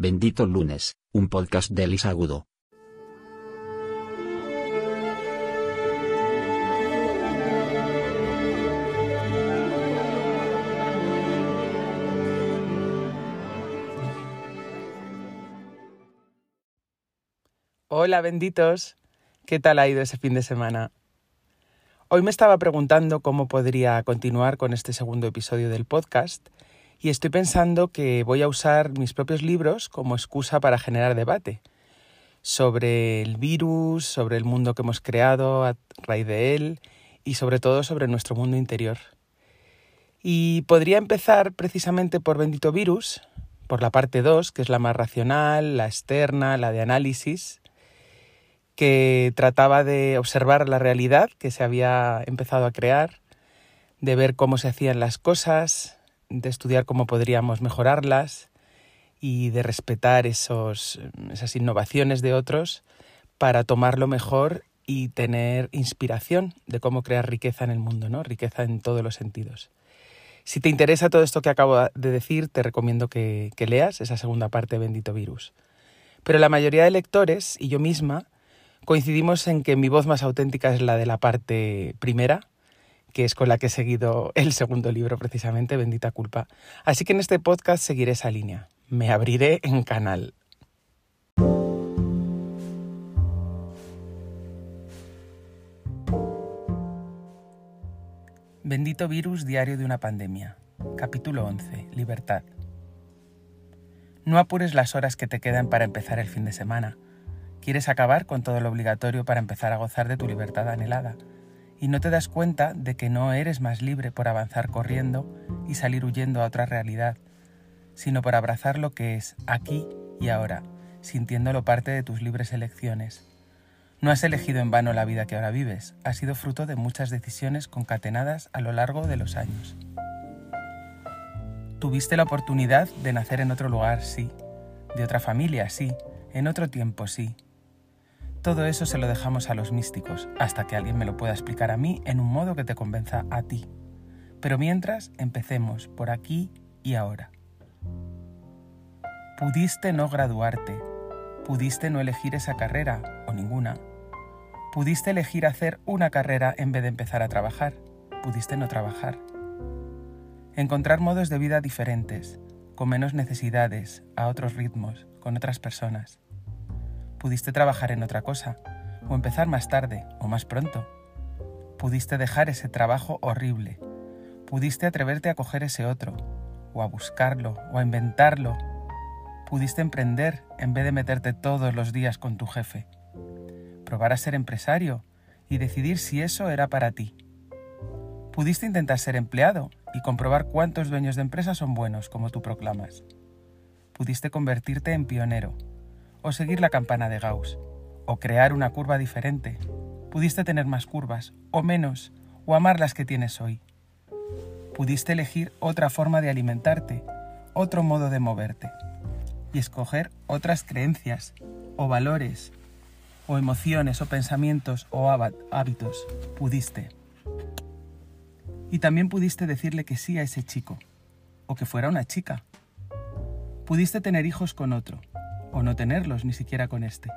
Bendito lunes, un podcast de Elisa Agudo. Hola benditos, ¿qué tal ha ido ese fin de semana? Hoy me estaba preguntando cómo podría continuar con este segundo episodio del podcast y estoy pensando que voy a usar mis propios libros como excusa para generar debate sobre el virus, sobre el mundo que hemos creado a raíz de él y sobre todo sobre nuestro mundo interior. Y podría empezar precisamente por Bendito Virus, por la parte 2, que es la más racional, la externa, la de análisis, que trataba de observar la realidad que se había empezado a crear, de ver cómo se hacían las cosas, de estudiar cómo podríamos mejorarlas y de respetar esos, esas innovaciones de otros para tomarlo mejor y tener inspiración de cómo crear riqueza en el mundo, ¿no? Riqueza en todos los sentidos. Si te interesa todo esto que acabo de decir, te recomiendo que, que leas esa segunda parte de Bendito Virus. Pero la mayoría de lectores y yo misma coincidimos en que mi voz más auténtica es la de la parte primera, que es con la que he seguido el segundo libro precisamente, Bendita Culpa. Así que en este podcast seguiré esa línea. Me abriré en canal. Bendito virus diario de una pandemia. Capítulo 11. Libertad. No apures las horas que te quedan para empezar el fin de semana. Quieres acabar con todo lo obligatorio para empezar a gozar de tu libertad anhelada y no te das cuenta de que no eres más libre por avanzar corriendo y salir huyendo a otra realidad, sino por abrazar lo que es aquí y ahora, sintiéndolo parte de tus libres elecciones. No has elegido en vano la vida que ahora vives, ha sido fruto de muchas decisiones concatenadas a lo largo de los años. Tuviste la oportunidad de nacer en otro lugar, sí, de otra familia, sí, en otro tiempo, sí, todo eso se lo dejamos a los místicos, hasta que alguien me lo pueda explicar a mí en un modo que te convenza a ti. Pero mientras, empecemos por aquí y ahora. Pudiste no graduarte, pudiste no elegir esa carrera o ninguna. Pudiste elegir hacer una carrera en vez de empezar a trabajar, pudiste no trabajar. Encontrar modos de vida diferentes, con menos necesidades, a otros ritmos, con otras personas Pudiste trabajar en otra cosa, o empezar más tarde, o más pronto. Pudiste dejar ese trabajo horrible. Pudiste atreverte a coger ese otro, o a buscarlo, o a inventarlo. Pudiste emprender en vez de meterte todos los días con tu jefe. Probar a ser empresario y decidir si eso era para ti. Pudiste intentar ser empleado y comprobar cuántos dueños de empresa son buenos, como tú proclamas. Pudiste convertirte en pionero seguir la campana de Gauss, o crear una curva diferente. Pudiste tener más curvas, o menos, o amar las que tienes hoy. Pudiste elegir otra forma de alimentarte, otro modo de moverte, y escoger otras creencias, o valores, o emociones, o pensamientos, o hábitos. Pudiste. Y también pudiste decirle que sí a ese chico, o que fuera una chica. Pudiste tener hijos con otro, o no tenerlos ni siquiera con este.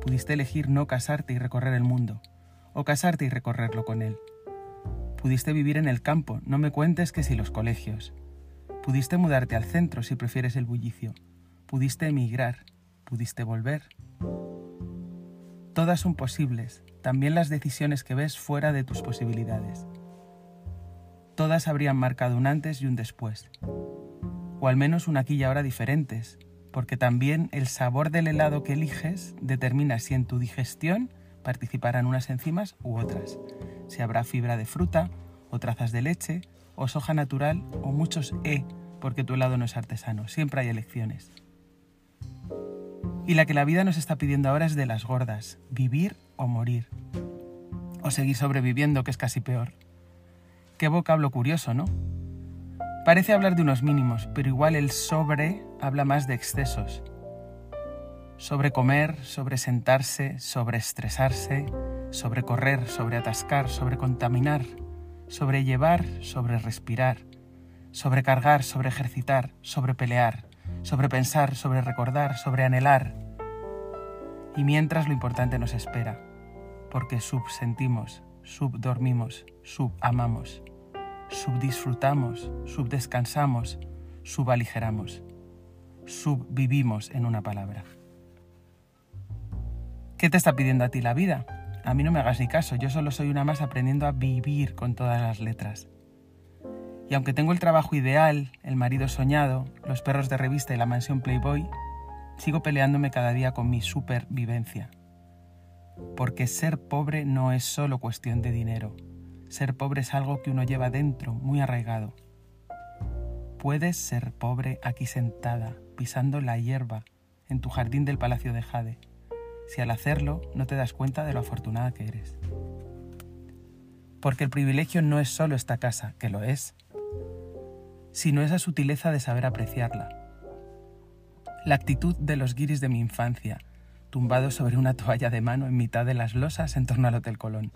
Pudiste elegir no casarte y recorrer el mundo, o casarte y recorrerlo con él. Pudiste vivir en el campo, no me cuentes que si los colegios. Pudiste mudarte al centro si prefieres el bullicio. Pudiste emigrar, pudiste volver. Todas son posibles, también las decisiones que ves fuera de tus posibilidades. Todas habrían marcado un antes y un después, o al menos un aquí y ahora diferentes, porque también el sabor del helado que eliges determina si en tu digestión participarán unas enzimas u otras, si habrá fibra de fruta o trazas de leche o soja natural o muchos E, porque tu helado no es artesano, siempre hay elecciones. Y la que la vida nos está pidiendo ahora es de las gordas, vivir o morir. O seguir sobreviviendo, que es casi peor. Qué vocablo curioso, ¿no? Parece hablar de unos mínimos, pero igual el sobre habla más de excesos. Sobre comer, sobre sentarse, sobre estresarse, sobre correr, sobre atascar, sobre contaminar, sobre llevar, sobre respirar, sobre cargar, sobre ejercitar, sobre pelear, sobre pensar, sobre recordar, sobre anhelar. Y mientras lo importante nos espera, porque subsentimos, subdormimos, subamamos, subdisfrutamos, subdescansamos, subaligeramos, subvivimos en una palabra. ¿Qué te está pidiendo a ti la vida? A mí no me hagas ni caso, yo solo soy una más aprendiendo a vivir con todas las letras. Y aunque tengo el trabajo ideal, el marido soñado, los perros de revista y la mansión Playboy, sigo peleándome cada día con mi supervivencia. Porque ser pobre no es solo cuestión de dinero. Ser pobre es algo que uno lleva dentro, muy arraigado. Puedes ser pobre aquí sentada, pisando la hierba, en tu jardín del Palacio de Jade si al hacerlo no te das cuenta de lo afortunada que eres. Porque el privilegio no es solo esta casa, que lo es, sino esa sutileza de saber apreciarla. La actitud de los guiris de mi infancia, tumbados sobre una toalla de mano en mitad de las losas en torno al Hotel Colón.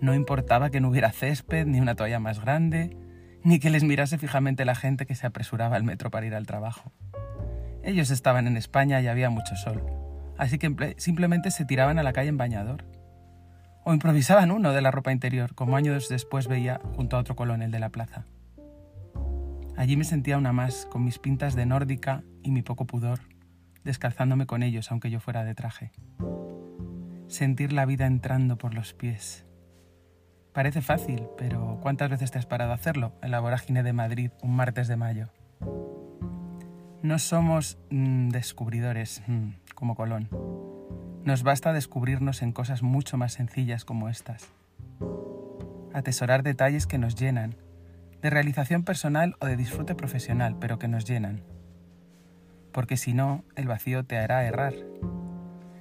No importaba que no hubiera césped, ni una toalla más grande, ni que les mirase fijamente la gente que se apresuraba al metro para ir al trabajo. Ellos estaban en España y había mucho sol así que simplemente se tiraban a la calle en bañador. O improvisaban uno de la ropa interior, como años después veía junto a otro colonel de la plaza. Allí me sentía una más, con mis pintas de nórdica y mi poco pudor, descalzándome con ellos aunque yo fuera de traje. Sentir la vida entrando por los pies. Parece fácil, pero ¿cuántas veces te has parado a hacerlo en la vorágine de Madrid un martes de mayo? No somos mm, descubridores, mm, como Colón. Nos basta descubrirnos en cosas mucho más sencillas como estas. Atesorar detalles que nos llenan, de realización personal o de disfrute profesional, pero que nos llenan. Porque si no, el vacío te hará errar.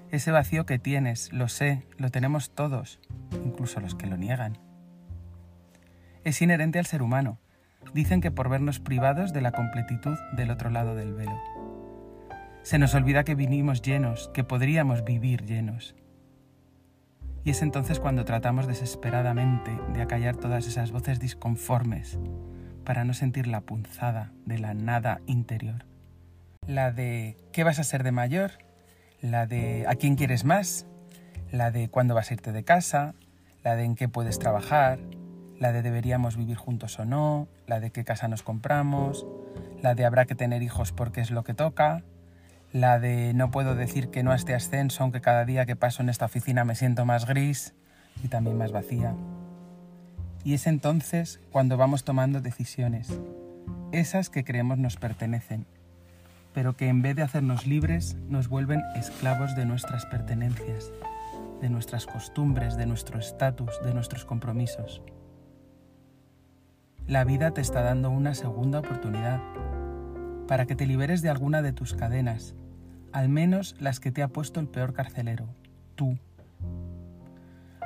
Ese vacío que tienes, lo sé, lo tenemos todos, incluso los que lo niegan. Es inherente al ser humano. Dicen que por vernos privados de la completitud del otro lado del velo. Se nos olvida que vinimos llenos, que podríamos vivir llenos. Y es entonces cuando tratamos desesperadamente de acallar todas esas voces disconformes para no sentir la punzada de la nada interior. La de ¿qué vas a ser de mayor? La de ¿a quién quieres más? La de ¿cuándo vas a irte de casa? La de ¿en qué puedes trabajar? La de ¿deberíamos vivir juntos o no? La de ¿qué casa nos compramos? La de ¿habrá que tener hijos porque es lo que toca? la de no puedo decir que no a este ascenso, aunque cada día que paso en esta oficina me siento más gris y también más vacía. Y es entonces cuando vamos tomando decisiones, esas que creemos nos pertenecen, pero que en vez de hacernos libres nos vuelven esclavos de nuestras pertenencias, de nuestras costumbres, de nuestro estatus, de nuestros compromisos. La vida te está dando una segunda oportunidad para que te liberes de alguna de tus cadenas, al menos las que te ha puesto el peor carcelero, tú.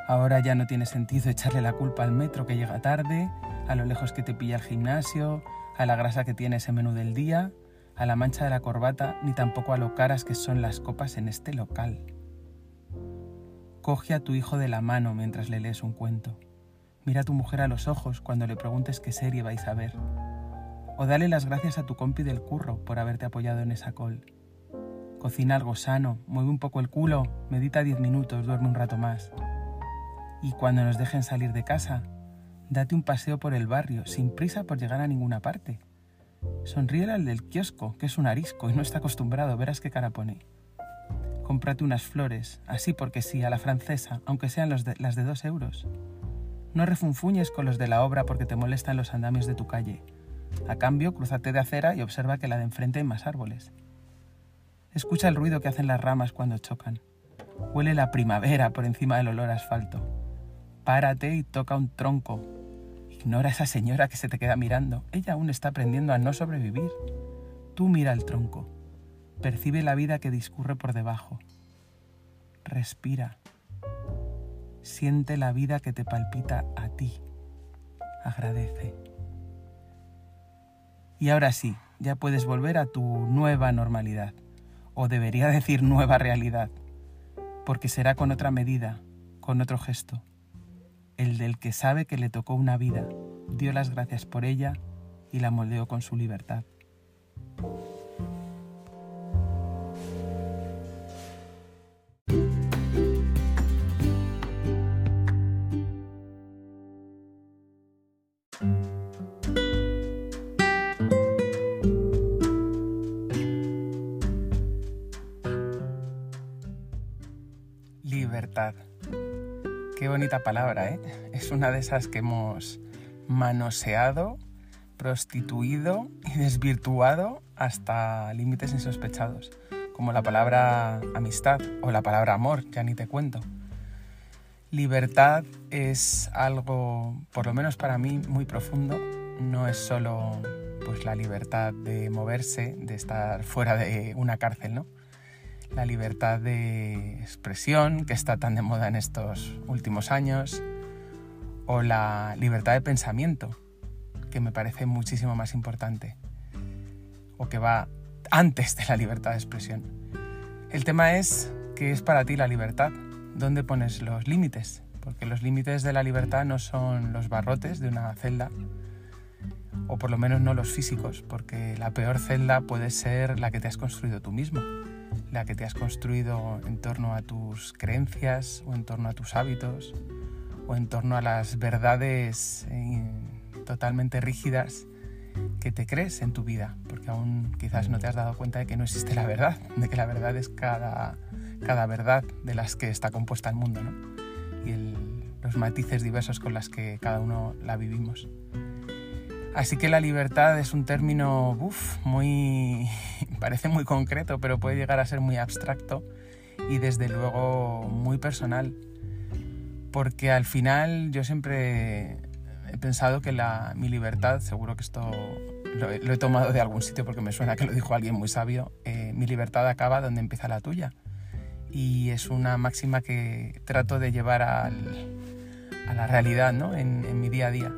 Ahora ya no tiene sentido echarle la culpa al metro que llega tarde, a lo lejos que te pilla el gimnasio, a la grasa que tiene ese menú del día, a la mancha de la corbata, ni tampoco a lo caras que son las copas en este local. Coge a tu hijo de la mano mientras le lees un cuento. Mira a tu mujer a los ojos cuando le preguntes qué serie vais a ver. O dale las gracias a tu compi del curro por haberte apoyado en esa col. Cocina algo sano, mueve un poco el culo, medita 10 minutos, duerme un rato más. Y cuando nos dejen salir de casa, date un paseo por el barrio, sin prisa por llegar a ninguna parte. Sonríe al del kiosco, que es un arisco y no está acostumbrado, verás qué cara pone. Cómprate unas flores, así porque sí, a la francesa, aunque sean las de dos euros. No refunfuñes con los de la obra porque te molestan los andamios de tu calle. A cambio, cruzate de acera y observa que la de enfrente hay más árboles. Escucha el ruido que hacen las ramas cuando chocan. Huele la primavera por encima del olor a asfalto. Párate y toca un tronco. Ignora a esa señora que se te queda mirando. Ella aún está aprendiendo a no sobrevivir. Tú mira el tronco. Percibe la vida que discurre por debajo. Respira. Siente la vida que te palpita a ti. Agradece. Y ahora sí, ya puedes volver a tu nueva normalidad o debería decir nueva realidad, porque será con otra medida, con otro gesto, el del que sabe que le tocó una vida, dio las gracias por ella y la moldeó con su libertad. Palabra, ¿eh? Es una de esas que hemos manoseado, prostituido y desvirtuado hasta límites insospechados, como la palabra amistad o la palabra amor, ya ni te cuento. Libertad es algo, por lo menos para mí, muy profundo. No es solo pues, la libertad de moverse, de estar fuera de una cárcel, ¿no? La libertad de expresión, que está tan de moda en estos últimos años, o la libertad de pensamiento, que me parece muchísimo más importante, o que va antes de la libertad de expresión. El tema es qué es para ti la libertad, dónde pones los límites, porque los límites de la libertad no son los barrotes de una celda, o por lo menos no los físicos, porque la peor celda puede ser la que te has construido tú mismo, la que te has construido en torno a tus creencias o en torno a tus hábitos o en torno a las verdades eh, totalmente rígidas que te crees en tu vida, porque aún quizás no te has dado cuenta de que no existe la verdad, de que la verdad es cada, cada verdad de las que está compuesta el mundo, ¿no? y los matices diversos con las que cada uno la vivimos. Así que la libertad es un término muy parece muy concreto, pero puede llegar a ser muy abstracto y desde luego muy personal porque al final yo siempre he pensado que la, mi libertad, seguro que esto lo, he tomado de algún sitio porque me suena que lo dijo alguien muy sabio, eh, mi libertad acaba donde empieza la tuya. Y es una máxima que trato de llevar al, a la realidad ¿no? en, en mi día a día.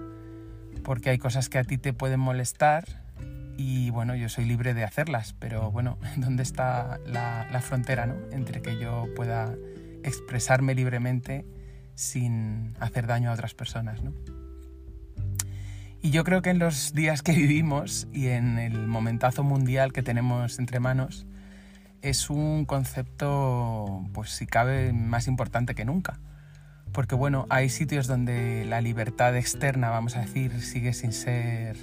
Porque hay cosas que a ti te pueden molestar y bueno, yo soy libre de hacerlas, pero bueno, ¿dónde está la, la frontera ¿no? entre que yo pueda expresarme libremente sin hacer daño a otras personas. ¿no? Y yo creo que en los días que vivimos y en el momentazo mundial que tenemos entre manos, es un concepto, pues si cabe, más importante que nunca. Porque bueno, hay sitios donde la libertad externa, vamos a decir, sigue sin ser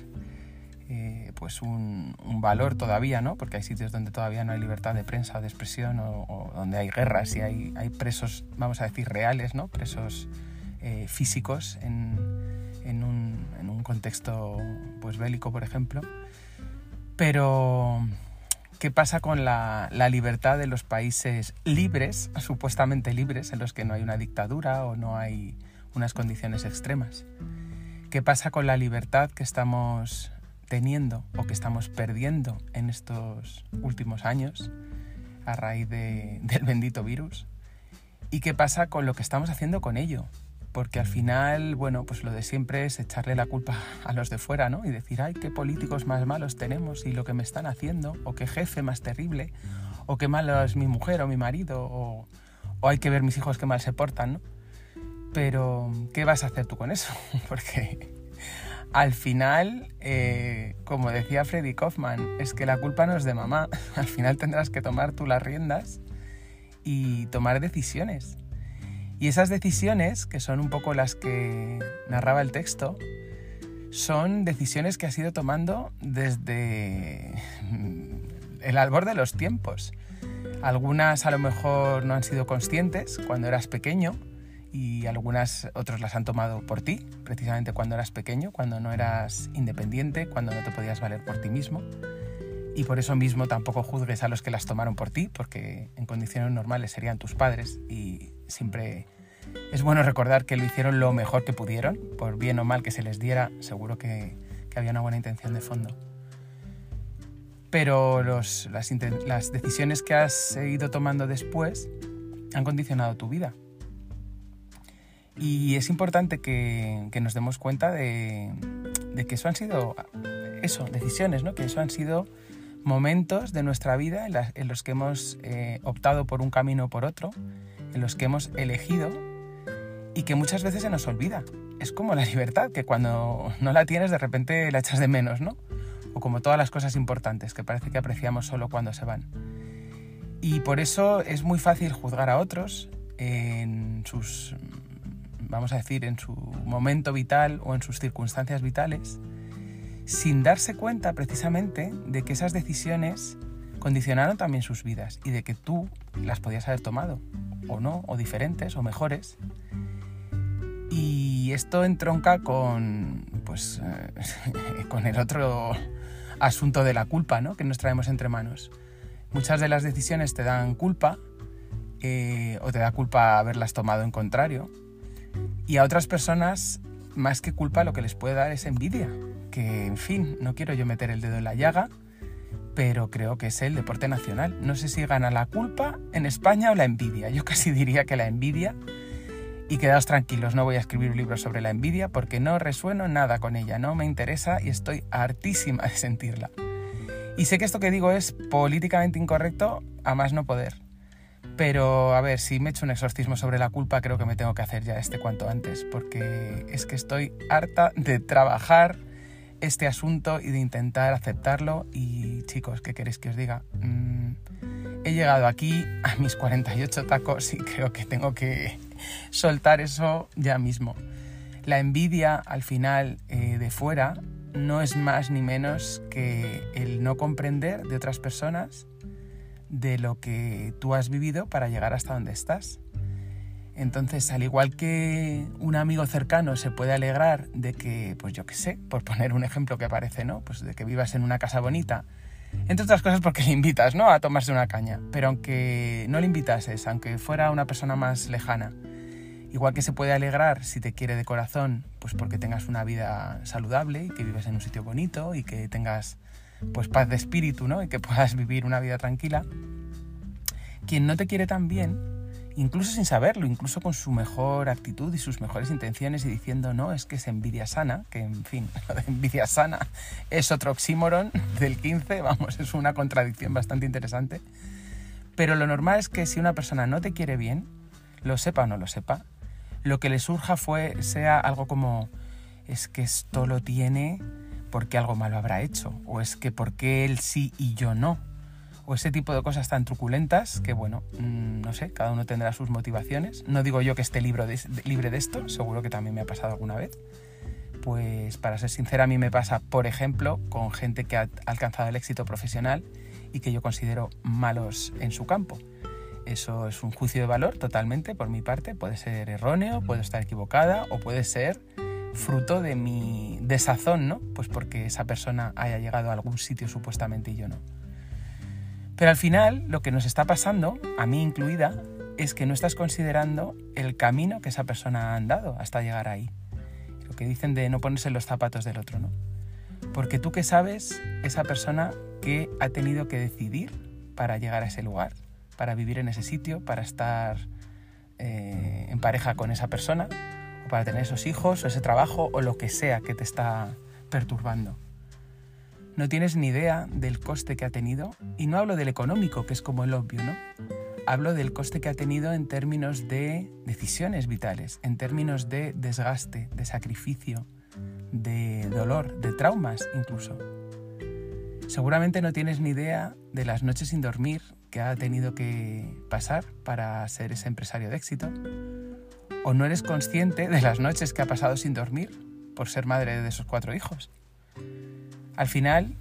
pues un, valor todavía, ¿no? Porque hay sitios donde todavía no hay libertad de prensa o de expresión o, donde hay guerras y hay, hay, presos, vamos a decir, reales, ¿no? Presos eh, físicos en, en, un, en, un, contexto pues bélico, por ejemplo. Pero, ¿qué pasa con la, la libertad de los países libres, supuestamente libres, en los que no hay una dictadura o no hay unas condiciones extremas? ¿Qué pasa con la libertad que estamos teniendo o que estamos perdiendo en estos últimos años a raíz del bendito virus y qué pasa con lo que estamos haciendo con ello. Porque al final, bueno, pues lo de siempre es echarle la culpa a los de fuera, ¿no? Y decir, ay, qué políticos más malos tenemos y lo que me están haciendo, o qué jefe más terrible, o qué malo es mi mujer o mi marido, o, o hay que ver mis hijos qué mal se portan, ¿no? Pero, ¿qué vas a hacer tú con eso? Porque al final, eh, como decía Freddy Kaufman, es que la culpa no es de mamá. Al final tendrás que tomar tú las riendas y tomar decisiones. Y esas decisiones, que son un poco las que narraba el texto, son decisiones que has ido tomando desde el albor de los tiempos. Algunas a lo mejor no han sido conscientes cuando eras pequeño, y algunas otros las han tomado por ti, precisamente cuando eras pequeño, cuando no eras independiente, cuando no te podías valer por ti mismo. Y por eso mismo tampoco juzgues a los que las tomaron por ti, porque en condiciones normales serían tus padres y siempre es bueno recordar que lo hicieron lo mejor que pudieron, por bien o mal que se les diera, seguro que, que había una buena intención de fondo. Pero los, las, las decisiones que has ido tomando después han condicionado tu vida y es importante que, nos demos cuenta de, que eso han sido, eso, decisiones, ¿no? Que eso han sido momentos de nuestra vida en, los que hemos eh, optado por un camino o por otro, en los que hemos elegido y que muchas veces se nos olvida. Es como la libertad, que cuando no la tienes de repente la echas de menos, ¿no? O como todas las cosas importantes, que parece que apreciamos solo cuando se van. Y por eso es muy fácil juzgar a otros en sus vamos a decir, en su momento vital o en sus circunstancias vitales, sin darse cuenta precisamente de que esas decisiones condicionaron también sus vidas y de que tú las podías haber tomado, o no, o diferentes, o mejores. Y esto entronca con, pues, eh, con el otro asunto de la culpa ¿no? que nos traemos entre manos. Muchas de las decisiones te dan culpa eh, o te da culpa haberlas tomado en contrario. Y a otras personas, más que culpa, lo que les puede dar es envidia. Que, en fin, no quiero yo meter el dedo en la llaga, pero creo que es el deporte nacional. No sé si gana la culpa en España o la envidia. Yo casi diría que la envidia. Y quedaos tranquilos, no voy a escribir un libro sobre la envidia porque no resueno nada con ella, no me interesa y estoy hartísima de sentirla. Y sé que esto que digo es políticamente incorrecto a más no poder. Pero a ver, si me echo un exorcismo sobre la culpa, creo que me tengo que hacer ya este cuanto antes, porque es que estoy harta de trabajar este asunto y de intentar aceptarlo. Y chicos, ¿qué queréis que os diga? Mm, he llegado aquí a mis 48 tacos y creo que tengo que soltar eso ya mismo. La envidia al final eh, de fuera no es más ni menos que el no comprender de otras personas de lo que tú has vivido para llegar hasta donde estás. Entonces, al igual que un amigo cercano se puede alegrar de que, pues yo qué sé, por poner un ejemplo que aparece, ¿no? Pues de que vivas en una casa bonita, entre otras cosas porque le invitas, ¿no? A tomarse una caña. Pero aunque no le invitases, aunque fuera una persona más lejana, igual que se puede alegrar si te quiere de corazón, pues porque tengas una vida saludable y que vives en un sitio bonito y que tengas pues paz de espíritu, ¿no? Y que puedas vivir una vida tranquila. Quien no te quiere tan bien, incluso sin saberlo, incluso con su mejor actitud y sus mejores intenciones y diciendo, no, es que es envidia sana, que en fin, envidia sana es otro oxímoron del 15, vamos, es una contradicción bastante interesante. Pero lo normal es que si una persona no te quiere bien, lo sepa o no lo sepa, lo que le surja fue, sea algo como, es que esto lo tiene porque algo malo habrá hecho, o es que porque él sí y yo no, o ese tipo de cosas tan truculentas que, bueno, mm, no sé, cada uno tendrá sus motivaciones. No digo yo que esté libre de, libre de esto, seguro que también me ha pasado alguna vez. Pues para ser sincera, a mí me pasa, por ejemplo, con gente que ha alcanzado el éxito profesional y que yo considero malos en su campo. Eso es un juicio de valor totalmente por mi parte. Puede ser erróneo, puede estar equivocada o puede ser fruto de mi desazón, ¿no? Pues porque esa persona haya llegado a algún sitio supuestamente y yo no. Pero al final lo que nos está pasando, a mí incluida, es que no estás considerando el camino que esa persona ha andado hasta llegar ahí. Lo que dicen de no ponerse los zapatos del otro, ¿no? Porque tú que sabes esa persona que ha tenido que decidir para llegar a ese lugar, para vivir en ese sitio, para estar eh, en pareja con esa persona, para tener esos hijos, o ese trabajo, o lo que sea que te está perturbando. No tienes ni idea del coste que ha tenido, y no hablo del económico, que es como el obvio, ¿no? Hablo del coste que ha tenido en términos de decisiones vitales, en términos de desgaste, de sacrificio, de dolor, de traumas incluso. Seguramente no tienes ni idea de las noches sin dormir que ha tenido que pasar para ser ese empresario de éxito. O no eres consciente de las noches que ha pasado sin dormir por ser madre de esos cuatro hijos. Al final,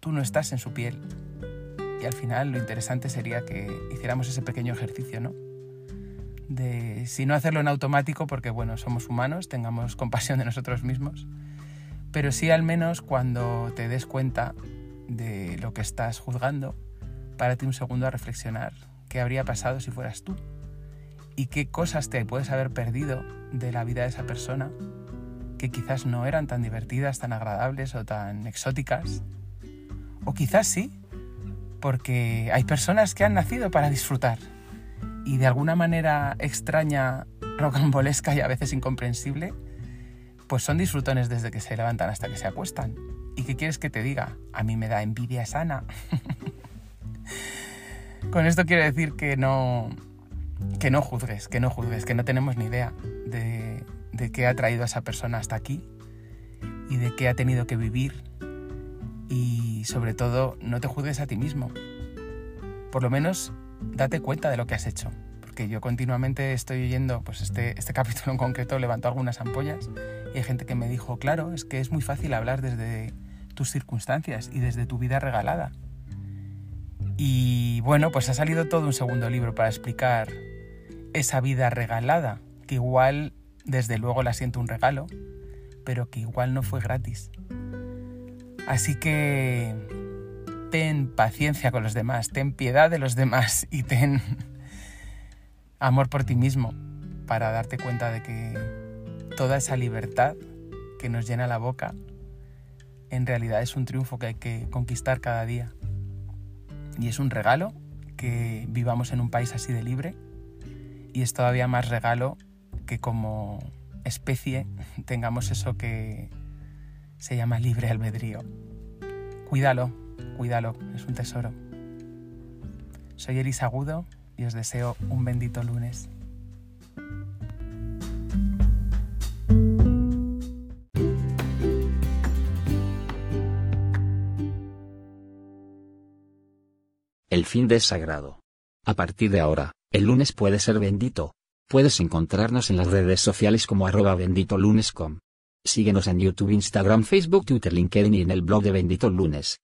tú no estás en su piel. Y al final lo interesante sería que hiciéramos ese pequeño ejercicio, ¿no? De, si no hacerlo en automático, porque bueno, somos humanos, tengamos compasión de nosotros mismos, pero sí al menos cuando te des cuenta de lo que estás juzgando, párate un segundo a reflexionar qué habría pasado si fueras tú y qué cosas te puedes haber perdido de la vida de esa persona que quizás no eran tan divertidas, tan agradables o tan exóticas. O quizás sí, porque hay personas que han nacido para disfrutar y de alguna manera extraña, rocambolesca y a veces incomprensible, pues son disfrutones desde que se levantan hasta que se acuestan. ¿Y qué quieres que te diga? A mí me da envidia sana. Con esto quiero decir que no, que no juzgues, que no juzgues, que no tenemos ni idea de, de qué ha traído a esa persona hasta aquí y de qué ha tenido que vivir y sobre todo no te juzgues a ti mismo. Por lo menos date cuenta de lo que has hecho. Porque yo continuamente estoy oyendo, pues este, este capítulo en concreto levantó algunas ampollas y hay gente que me dijo, claro, es que es muy fácil hablar desde tus circunstancias y desde tu vida regalada. Y bueno, pues ha salido todo un segundo libro para explicar esa vida regalada, que igual desde luego la siento un regalo, pero que igual no fue gratis. Así que ten paciencia con los demás, ten piedad de los demás y ten amor por ti mismo para darte cuenta de que toda esa libertad que nos llena la boca en realidad es un triunfo que hay que conquistar cada día. Y es un regalo que vivamos en un país así de libre y es todavía más regalo que como especie tengamos eso que se llama libre albedrío. Cuídalo, cuídalo, es un tesoro. Soy Elisa Agudo y os deseo un bendito lunes. El fin de sagrado. A partir de ahora, el lunes puede ser bendito. Puedes encontrarnos en las redes sociales como arroba benditolunes.com. Síguenos en YouTube, Instagram, Facebook, Twitter, LinkedIn y en el blog de Bendito Lunes.